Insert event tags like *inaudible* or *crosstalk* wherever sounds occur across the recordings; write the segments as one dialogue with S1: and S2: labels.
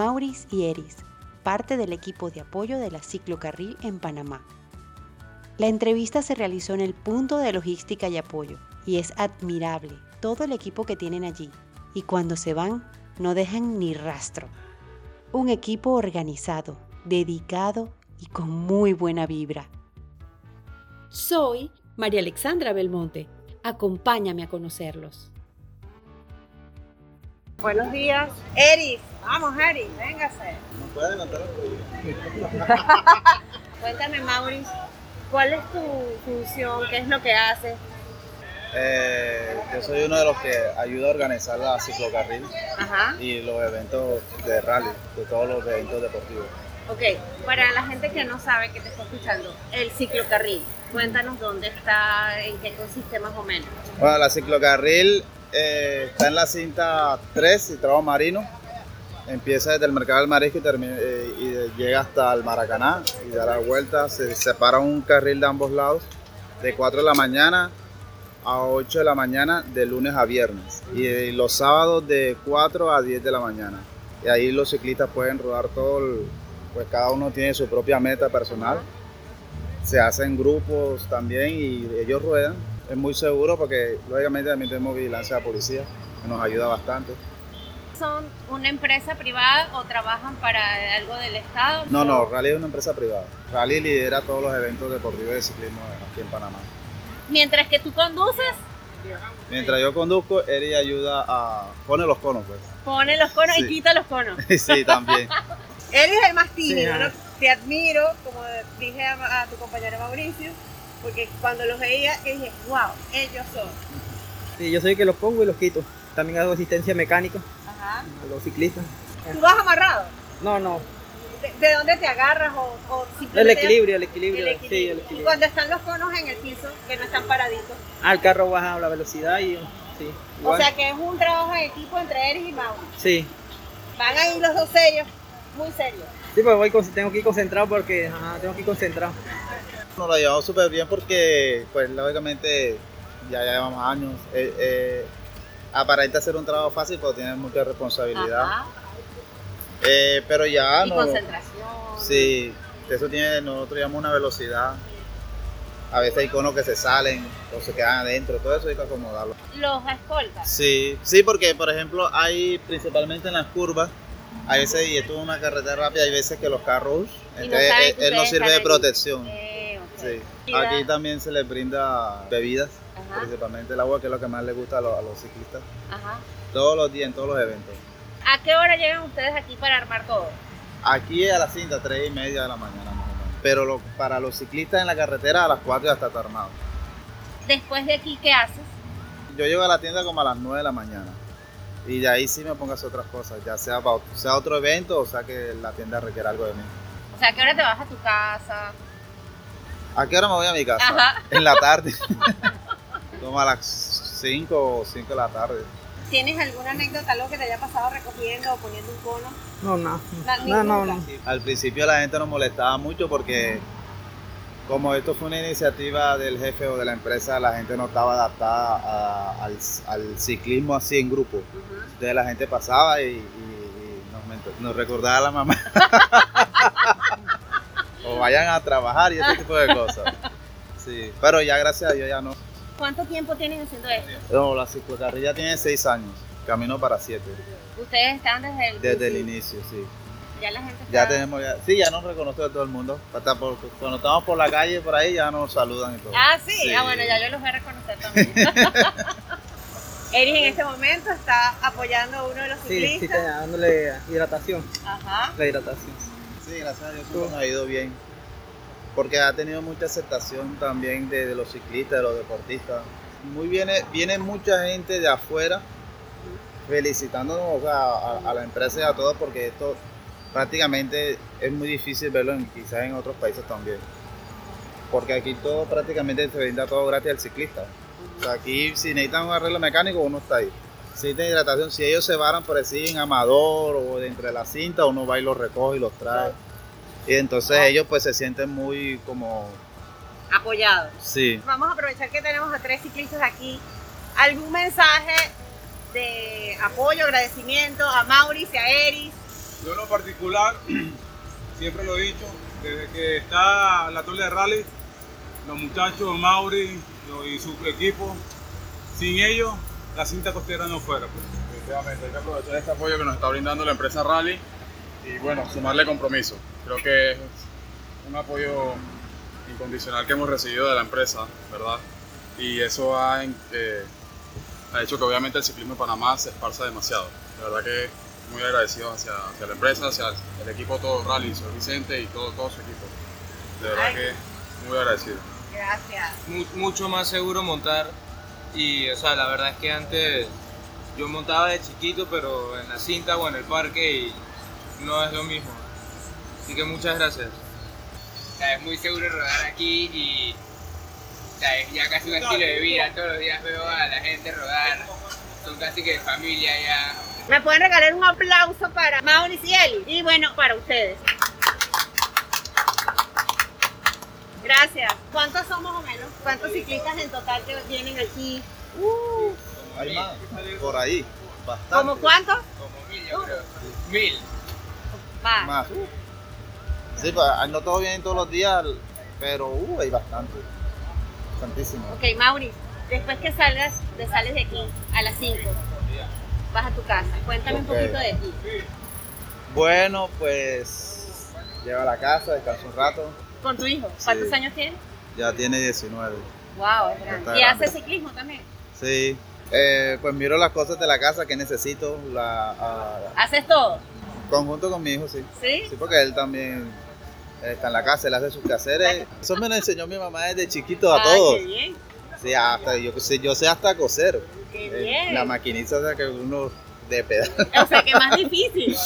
S1: Maurice y Eris, parte del equipo de apoyo de la ciclocarril en Panamá. La entrevista se realizó en el punto de logística y apoyo y es admirable todo el equipo que tienen allí y cuando se van no dejan ni rastro. Un equipo organizado, dedicado y con muy buena vibra. Soy María Alexandra Belmonte. Acompáñame a conocerlos.
S2: Buenos días. Eris, vamos Eris, véngase.
S3: No puede anotar *laughs*
S2: Cuéntame, Maurice, ¿cuál es tu función? ¿Qué es lo que haces?
S3: Eh, yo soy uno de los que ayuda a organizar la ciclocarril
S2: Ajá.
S3: y los eventos de rally, de todos los eventos deportivos.
S2: Ok, para la gente que no sabe que te está escuchando, el ciclocarril, cuéntanos dónde está, en qué consiste más o menos.
S3: Bueno, la ciclocarril eh, está en la cinta 3 y trabajo marino. Empieza desde el mercado del marisco y, termina, eh, y llega hasta el Maracaná y da la vuelta. Se separa un carril de ambos lados de 4 de la mañana a 8 de la mañana de lunes a viernes y, eh, los sábados de 4 a 10 de la mañana. Y ahí los ciclistas pueden rodar todo, el- pues cada uno tiene su propia meta personal. Se hacen grupos también y ellos ruedan. Es muy seguro porque lógicamente también tenemos vigilancia de la policía que nos ayuda bastante.
S2: ¿Son una empresa privada o trabajan para algo del Estado?
S3: No, no, Rally es una empresa privada. Rally lidera todos los eventos deportivos de ciclismo aquí en Panamá.
S2: Mientras que tú conduces,
S3: Mientras yo conduzco, Eri ayuda a... pone los conos, pues.
S2: pone los conos y quita los conos. *laughs*
S3: sí, también.
S2: Él es el más tímido,
S4: Sí,
S2: ¿no? Te admiro, como dije a, a tu compañero Mauricio, porque cuando los veía, dije, wow, ellos son.
S4: Sí, yo soy el que los pongo y los quito. También hago asistencia mecánica
S2: Ajá.
S4: a los ciclistas.
S2: ¿Tú vas amarrado?
S4: No, no,
S2: ¿De, de dónde te agarras o, o
S4: el equilibrio, el equilibrio.
S2: El
S4: Sí,
S2: equilibrio.
S4: el
S2: Y
S4: equilibrio.
S2: cuando están los conos en el piso, que no están paraditos.
S4: Ah, el carro baja la velocidad y sí.
S2: O sea que es un trabajo en equipo entre Eris y Mauricio.
S4: Sí,
S2: Van ahí los dos sellos, muy serios.
S4: sí, pues voy, tengo que ir concentrado porque ajá, tengo que ir concentrado.
S3: Nos lo llevamos súper bien porque, pues, lógicamente, ya llevamos años. Eh, eh, aparenta ser un trabajo fácil, pero tiene mucha responsabilidad.
S2: Ajá.
S3: Eh, pero ya
S2: Y
S3: no.
S2: concentración.
S3: Sí, eso tiene, nosotros llamamos una velocidad. A veces hay conos que se salen o se quedan adentro, todo eso hay que acomodarlo.
S2: Los escoltas.
S3: Sí, sí, porque por ejemplo hay principalmente en las curvas, a veces, y esto es una carretera rápida, hay veces que los carros,
S2: no
S3: entonces él,
S2: que
S3: él no sirve de protección.
S2: Eh, ok.
S3: Sí. Aquí también se les brinda bebidas,
S2: Ajá,
S3: principalmente el agua, que es lo que más les gusta a los, a los ciclistas,
S2: ajá.
S3: todos los días, en todos los eventos.
S2: ¿A qué hora llegan ustedes aquí para armar todo?
S3: Aquí a las cinta, tres y media de la mañana más o menos. Pero lo- para los ciclistas en la carretera a las 4 ya está armado.
S2: Después de aquí, ¿qué haces?
S3: Yo llego a la tienda como a las 9 de la mañana. Y de ahí sí me pongo a hacer otras cosas, ya sea, para, sea otro evento o sea que la tienda requiera algo de mí.
S2: O sea, ¿a qué hora te vas a tu casa?
S3: ¿A qué hora me voy a mi casa?
S2: Ajá.
S3: En la tarde. *laughs* como a las 5 o 5 de la tarde.
S2: ¿Tienes alguna anécdota, algo que te haya pasado recogiendo o poniendo un cono?
S4: No, no, no, no, no.
S3: Al principio la gente nos molestaba mucho porque como esto fue una iniciativa del jefe o de la empresa, la gente no estaba adaptada a- al, al ciclismo así en grupo.
S2: Ujú.
S3: Entonces la gente pasaba y, y- y nos, nos recordaba a la mamá. *laughs* vayan a trabajar y ese tipo de cosas. *laughs* Sí, pero ya gracias a Dios ya no.
S2: ¿Cuánto tiempo tienen haciendo esto?
S3: No, la ciclocarrilla tiene seis años, camino para siete.
S2: Ustedes están desde el
S3: Desde el inicio, sí.
S2: Ya la gente
S3: Ya
S2: está-
S3: tenemos, ya, sí, ya nos reconoce todo el mundo. Hasta por- cuando estamos por la calle, por ahí, ya nos saludan y todo.
S2: Ah, sí.
S3: Sí.
S2: Ah, bueno, ya yo los voy a reconocer también. *laughs* Eris en este momento está apoyando a uno de los
S4: Sí, sí,
S2: ciclistas.
S4: está dándole hidratación,
S2: Ajá.
S4: la hidratación.
S3: Sí, gracias a Dios todo nos ha ido bien. Porque ha tenido mucha aceptación también de, los ciclistas, de los deportistas. Muy viene, viene mucha gente de afuera felicitándonos a, a la empresa y a todos porque esto prácticamente es muy difícil verlo quizás en otros países también. Porque aquí todo prácticamente se brinda todo gratis al ciclista. O sea, aquí si necesitan un arreglo mecánico uno está ahí. Si necesitan hidratación, si ellos se varan por decir en Amador o de entre la cinta, uno va y los recoge y los trae. Y entonces ellos pues se sienten muy como...
S2: Apoyado.
S3: Sí.
S2: Vamos a aprovechar que tenemos a tres ciclistas aquí. ¿Algún mensaje de apoyo, agradecimiento a Maurice y a Eris
S5: Yo en lo particular, *clears throat* siempre lo he dicho, desde que está la torre de rally, los muchachos, Mauri y su equipo, sin ellos la cinta costera no fuera. Pues.
S6: Efectivamente, hay que aprovechar este apoyo que nos está brindando la empresa Rally y bueno, sumarle compromiso. Creo que es un apoyo incondicional que hemos recibido de la empresa, ¿verdad? Y eso ha, eh, ha hecho que obviamente el ciclismo en Panamá se esparza demasiado. De verdad que muy agradecido hacia, hacia la empresa, hacia el equipo todo Rally, señor Vicente y todo, todo su equipo. De verdad
S2: Ay.
S6: que muy agradecido.
S2: Gracias.
S7: mu- mucho más seguro montar y o sea la verdad es que antes yo montaba de chiquito pero en la cinta o en el parque y no es lo mismo así que muchas gracias
S8: es muy seguro rodar aquí y o sea, es ya casi un estilo de vida. Todos los días veo a la gente rodar. Son casi que de familia ya.
S2: ¿Me pueden regalar un aplauso para Maurice y Eli? Y bueno, para ustedes. Gracias. ¿Cuántos son más o menos? ¿Cuántos ciclistas en total que vienen aquí? Uh,
S3: Hay más, por ahí, bastante.
S2: ¿Como cuántos?
S8: Como mil, yo creo. Mil.
S2: Más.
S3: Más. Sí, pues ah, no todos vienen todos los días, pero uh, hay bastante. Bastantísimo.
S2: Ok, Maurice, después que salgas, te sales de aquí a las 5, vas a tu casa. Cuéntame un poquito de ti.
S3: Bueno, pues llego a la casa, descanso un rato.
S2: Con tu hijo, ¿cuántos
S3: Sí.
S2: años tienes?
S3: Ya tiene 19.
S2: Wow, es grande. ¿Y haces ciclismo también?
S3: Sí. Eh, pues miro las cosas de la casa que necesito, la, a-
S2: ¿Haces todo?
S3: Conjunto con mi hijo, sí.
S2: ¿Sí?
S3: Sí, porque él también está en la casa, él hace sus quehaceres. Eso me lo enseñó mi mamá desde chiquito a
S2: Ah,
S3: todos.
S2: qué bien,
S3: Sí, hasta yo, yo sé hasta coser.
S2: qué
S3: Eh,
S2: bien.
S3: La maquinita o sea, que uno de pedal.
S2: O sea, que más difícil.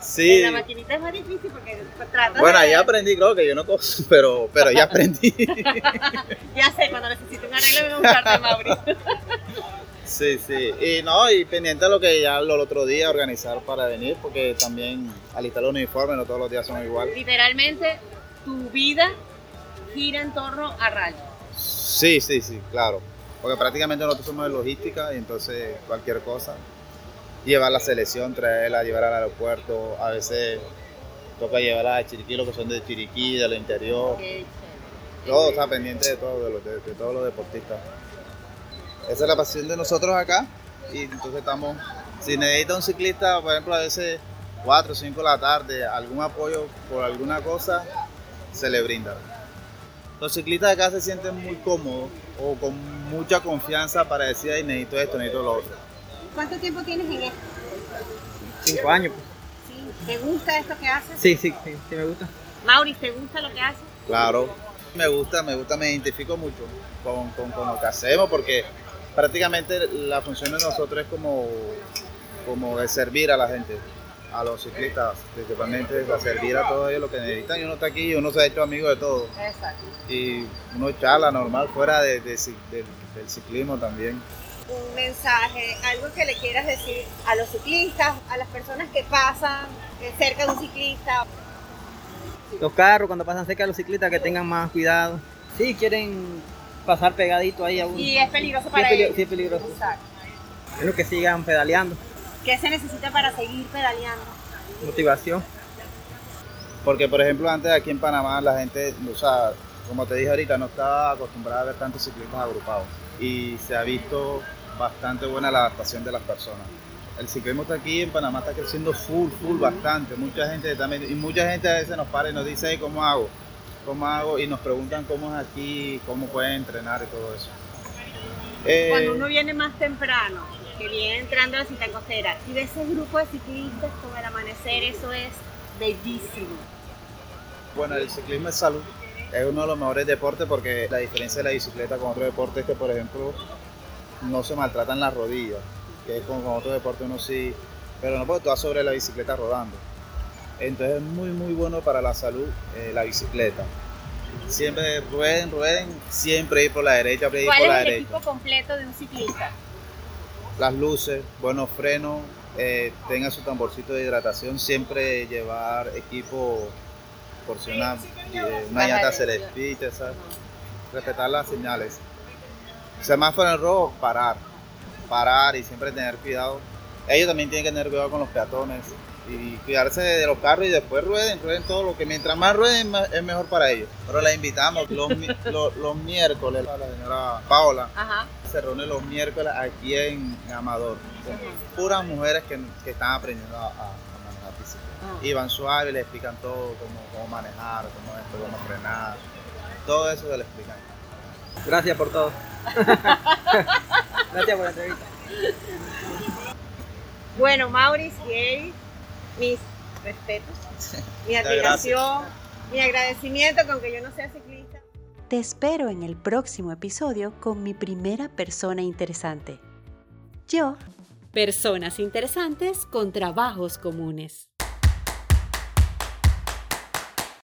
S3: Sí.
S2: La maquinita es más difícil porque trata
S3: Bueno,
S2: de...
S3: ahí aprendí, creo que yo no coso, pero, pero ya aprendí. *laughs*
S2: Ya sé, cuando necesito un arreglo me voy a buscarte, Mauri. *laughs*
S3: Sí, sí. Y no, y pendiente de lo que ya el otro día organizar para venir, porque también alistar los uniformes, no todos los días son igual.
S2: Literalmente, tu vida gira en torno a rally.
S3: Sí, sí, sí, claro. Porque prácticamente nosotros somos de logística y entonces cualquier cosa, llevar la selección, traerla, llevar al aeropuerto, a veces toca llevarla a Chiriquí, los que son de Chiriquí, del interior, todo está pendiente de todo, de, de- de todos los deportistas. Esa es la pasión de nosotros acá y entonces estamos, si necesita un ciclista, por ejemplo, a veces 4 o 5 de la tarde, algún apoyo por alguna cosa, se le brinda. Los ciclistas acá se sienten muy cómodos o con mucha confianza para decir, "Ay, necesito esto, necesito lo otro.
S2: ¿Cuánto tiempo tienes en esto?
S4: Cinco años. pues.
S2: Sí. ¿Te gusta esto que haces?
S4: Sí, sí, sí, sí me gusta.
S2: Mauri, ¿te gusta lo que haces?
S3: Claro, me gusta, me gusta, me identifico mucho con, con- con lo que hacemos porque prácticamente la función de nosotros es como, como de servir a la gente, a los ciclistas, principalmente a servir a todos ellos lo que necesitan y uno está aquí y uno se ha hecho amigo de todos
S2: Exacto.
S3: y uno charla normal fuera de- de ci- del- del ciclismo también.
S2: Un mensaje, algo que le quieras decir a los ciclistas, a las personas que pasan eh, cerca de un ciclista.
S4: Los carros cuando pasan cerca de los ciclistas que tengan más cuidado. Sí, quieren pasar pegadito ahí a uno.
S2: Y es peligroso para ellos.
S4: sí, es peligroso.
S2: Exacto.
S4: Es lo que sigan pedaleando.
S2: ¿Qué se necesita para seguir pedaleando?
S4: Motivación.
S3: Porque, por ejemplo, antes aquí en Panamá la gente, o sea, como te dije ahorita, no estaba acostumbrada a ver tantos ciclistas agrupados. Y se ha visto bastante buena la adaptación de las personas. El ciclismo está aquí en Panamá, está creciendo full, full, bastante. Mucha gente también, y mucha gente a veces nos para y nos dice, "Hey, ¿cómo hago? ¿Cómo hago? Y nos preguntan cómo es aquí, cómo pueden entrenar y todo eso. Eh,
S2: Cuando uno viene más temprano, que viene entrando a la cita costera, y ve ese grupo de ciclistas con el amanecer, eso es bellísimo.
S3: Bueno, el ciclismo es salud. Es uno de los mejores deportes porque la diferencia de la bicicleta con otro deporte es que, por ejemplo, no se maltratan las rodillas, que es como con otro deporte uno sí, pero no porque tú vas sobre la bicicleta rodando. Entonces es muy, muy bueno para la salud eh, la bicicleta. Siempre rueden, rueden, siempre ir por la derecha, siempre ir
S2: ¿Cuál
S3: por
S2: es
S3: la
S2: el
S3: derecha.
S2: equipo completo de un ciclista?
S3: Las luces, buenos frenos, eh, tenga su tamborcito de hidratación, siempre llevar equipo por si una, eh, una llanta se respetar las señales. Semáforo en rojo, parar, parar y siempre tener cuidado. Ellos también tienen que tener cuidado con los peatones, y cuidarse de los carros y después rueden, rueden todo lo que mientras más rueden es mejor para ellos. Pero la invitamos los, *laughs* los, los miércoles, la señora Paola
S2: Ajá.
S3: se reúne los miércoles aquí en Amador, con puras mujeres que, que están aprendiendo a, a- a manejar bicicleta.
S2: Ah.
S3: Y van suave, le explican todo, cómo, cómo manejar, cómo esto, cómo frenar, todo eso se le explican.
S4: Gracias por todo. *laughs* Gracias por la entrevista.
S2: Bueno, Maurice y Eric, mis respetos, *laughs* mi admiración, mi agradecimiento con que yo no sea ciclista.
S1: Te espero en el próximo episodio con mi primera persona interesante. Yo. Personas interesantes con trabajos comunes.